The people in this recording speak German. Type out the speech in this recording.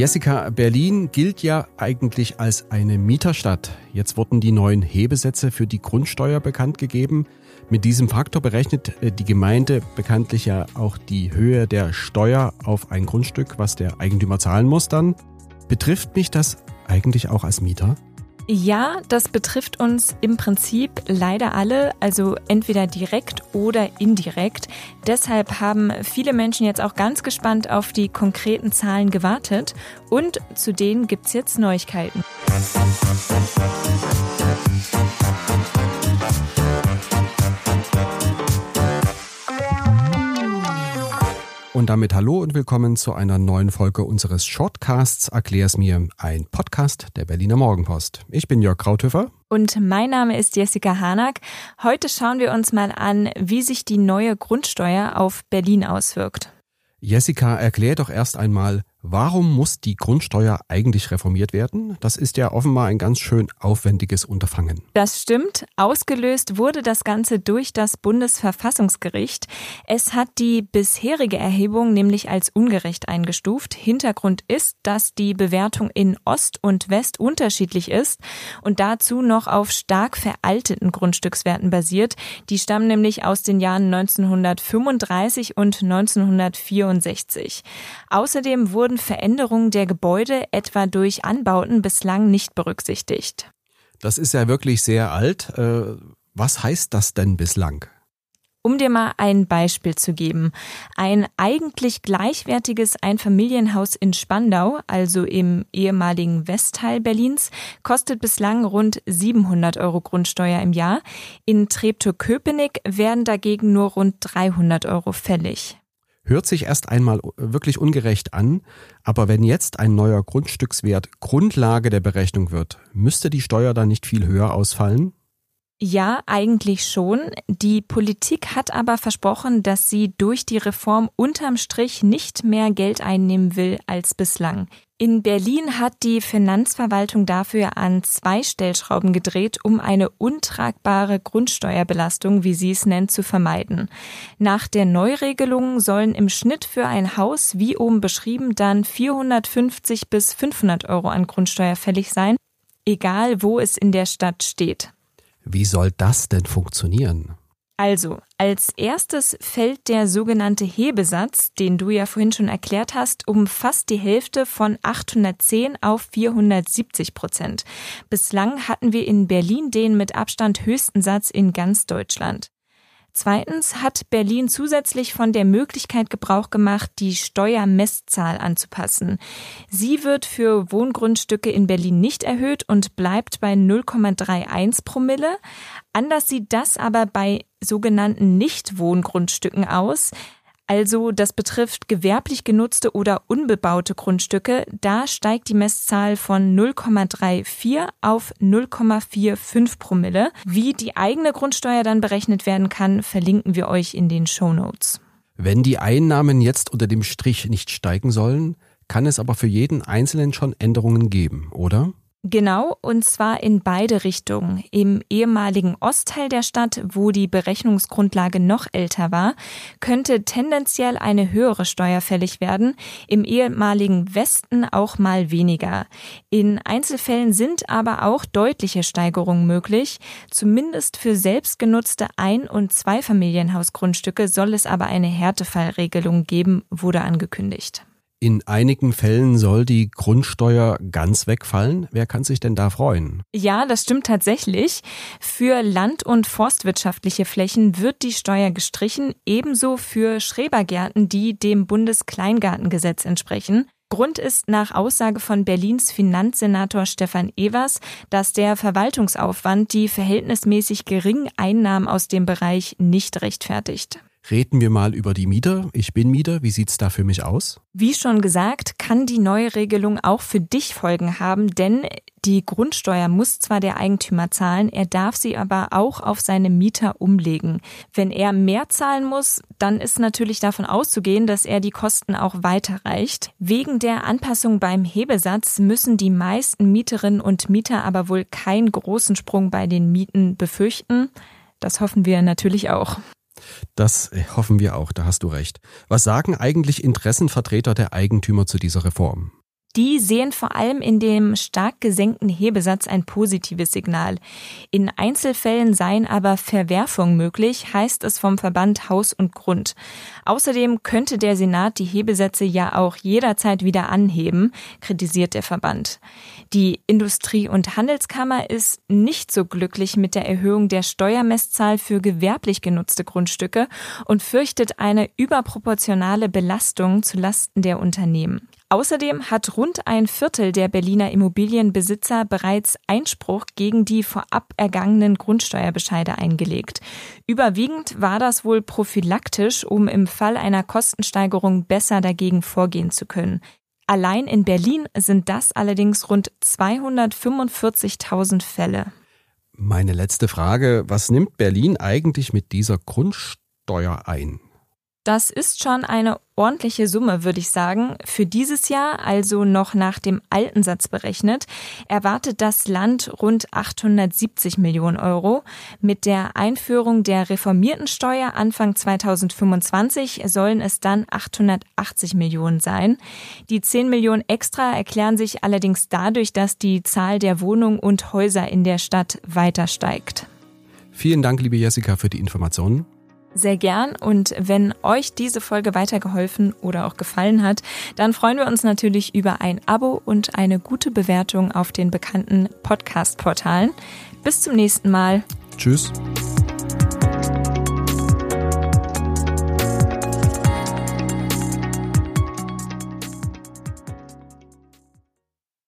Jessica, Berlin gilt ja eigentlich als eine Mieterstadt. Jetzt wurden die neuen Hebesätze für die Grundsteuer bekannt gegeben. Mit diesem Faktor berechnet äh, die Gemeinde bekanntlich ja auch die Höhe der Steuer auf ein Grundstück, was der Eigentümer zahlen muss dann. Betrifft mich das eigentlich auch als Mieter? Ja, das betrifft uns im Prinzip leider alle, also entweder direkt oder indirekt. Deshalb haben viele Menschen jetzt auch ganz gespannt auf die konkreten Zahlen gewartet und zu denen gibt's jetzt Neuigkeiten. Und damit hallo und willkommen zu einer neuen Folge unseres Shortcasts Erklär's mir, ein Podcast der Berliner Morgenpost. Ich bin Jörg Krauthöfer. Und mein Name ist Jessica Hanack. Heute schauen wir uns mal an, wie sich die neue Grundsteuer auf Berlin auswirkt. Jessica, erklär doch erst einmal, Warum muss die Grundsteuer eigentlich reformiert werden? Das ist ja offenbar ein ganz schön aufwendiges Unterfangen. Das stimmt. Ausgelöst wurde das Ganze durch das Bundesverfassungsgericht. Es hat die bisherige Erhebung nämlich als ungerecht eingestuft. Hintergrund ist, dass die Bewertung in Ost und West unterschiedlich ist und dazu noch auf stark veralteten Grundstückswerten basiert. Die stammen nämlich aus den Jahren 1935 und 1964. Außerdem wurde wurden Veränderungen der Gebäude etwa durch Anbauten bislang nicht berücksichtigt. Das ist ja wirklich sehr alt. Äh, was heißt das denn bislang? Um dir mal ein Beispiel zu geben. Ein eigentlich gleichwertiges Einfamilienhaus in Spandau, also im ehemaligen Westteil Berlins, kostet bislang rund 700 Euro Grundsteuer im Jahr. In Treptow-Köpenick werden dagegen nur rund 300 Euro fällig. Hört sich erst einmal wirklich ungerecht an, aber wenn jetzt ein neuer Grundstückswert Grundlage der Berechnung wird, müsste die Steuer dann nicht viel höher ausfallen? Ja, eigentlich schon. Die Politik hat aber versprochen, dass sie durch die Reform unterm Strich nicht mehr Geld einnehmen will als bislang. In Berlin hat die Finanzverwaltung dafür an zwei Stellschrauben gedreht, um eine untragbare Grundsteuerbelastung, wie sie es nennt, zu vermeiden. Nach der Neuregelung sollen im Schnitt für ein Haus, wie oben beschrieben, dann 450 bis 500 Euro an Grundsteuer fällig sein, egal wo es in der Stadt steht. Wie soll das denn funktionieren? Also, als erstes fällt der sogenannte Hebesatz, den du ja vorhin schon erklärt hast, um fast die Hälfte von 810 auf 470 Prozent. Bislang hatten wir in Berlin den mit Abstand höchsten Satz in ganz Deutschland. Zweitens hat Berlin zusätzlich von der Möglichkeit Gebrauch gemacht, die Steuermesszahl anzupassen. Sie wird für Wohngrundstücke in Berlin nicht erhöht und bleibt bei 0,31 Promille. Anders sieht das aber bei sogenannten Nichtwohngrundstücken aus. Also das betrifft gewerblich genutzte oder unbebaute Grundstücke. Da steigt die Messzahl von 0,34 auf 0,45 Promille. Wie die eigene Grundsteuer dann berechnet werden kann, verlinken wir euch in den Show Notes. Wenn die Einnahmen jetzt unter dem Strich nicht steigen sollen, kann es aber für jeden Einzelnen schon Änderungen geben, oder? Genau, und zwar in beide Richtungen. Im ehemaligen Ostteil der Stadt, wo die Berechnungsgrundlage noch älter war, könnte tendenziell eine höhere Steuer fällig werden, im ehemaligen Westen auch mal weniger. In Einzelfällen sind aber auch deutliche Steigerungen möglich. Zumindest für selbstgenutzte Ein- und Zweifamilienhausgrundstücke soll es aber eine Härtefallregelung geben, wurde angekündigt. In einigen Fällen soll die Grundsteuer ganz wegfallen. Wer kann sich denn da freuen? Ja, das stimmt tatsächlich. Für land- und forstwirtschaftliche Flächen wird die Steuer gestrichen, ebenso für Schrebergärten, die dem Bundeskleingartengesetz entsprechen. Grund ist nach Aussage von Berlins Finanzsenator Stefan Evers, dass der Verwaltungsaufwand die verhältnismäßig geringen Einnahmen aus dem Bereich nicht rechtfertigt. Reden wir mal über die Mieter. Ich bin Mieter. Wie sieht's da für mich aus? Wie schon gesagt, kann die neue Regelung auch für dich Folgen haben, denn die Grundsteuer muss zwar der Eigentümer zahlen, er darf sie aber auch auf seine Mieter umlegen. Wenn er mehr zahlen muss, dann ist natürlich davon auszugehen, dass er die Kosten auch weiterreicht. Wegen der Anpassung beim Hebesatz müssen die meisten Mieterinnen und Mieter aber wohl keinen großen Sprung bei den Mieten befürchten. Das hoffen wir natürlich auch. Das hoffen wir auch, da hast du recht. Was sagen eigentlich Interessenvertreter der Eigentümer zu dieser Reform? Die sehen vor allem in dem stark gesenkten Hebesatz ein positives Signal. In Einzelfällen seien aber Verwerfungen möglich, heißt es vom Verband Haus und Grund. Außerdem könnte der Senat die Hebesätze ja auch jederzeit wieder anheben, kritisiert der Verband. Die Industrie- und Handelskammer ist nicht so glücklich mit der Erhöhung der Steuermesszahl für gewerblich genutzte Grundstücke und fürchtet eine überproportionale Belastung zu Lasten der Unternehmen. Außerdem hat rund ein Viertel der Berliner Immobilienbesitzer bereits Einspruch gegen die vorab ergangenen Grundsteuerbescheide eingelegt. Überwiegend war das wohl prophylaktisch, um im Fall einer Kostensteigerung besser dagegen vorgehen zu können. Allein in Berlin sind das allerdings rund 245.000 Fälle. Meine letzte Frage, was nimmt Berlin eigentlich mit dieser Grundsteuer ein? Das ist schon eine ordentliche Summe, würde ich sagen. Für dieses Jahr, also noch nach dem alten Satz berechnet, erwartet das Land rund 870 Millionen Euro. Mit der Einführung der reformierten Steuer Anfang 2025 sollen es dann 880 Millionen sein. Die 10 Millionen extra erklären sich allerdings dadurch, dass die Zahl der Wohnungen und Häuser in der Stadt weiter steigt. Vielen Dank, liebe Jessica, für die Informationen. Sehr gern. Und wenn euch diese Folge weitergeholfen oder auch gefallen hat, dann freuen wir uns natürlich über ein Abo und eine gute Bewertung auf den bekannten Podcast-Portalen. Bis zum nächsten Mal. Tschüss.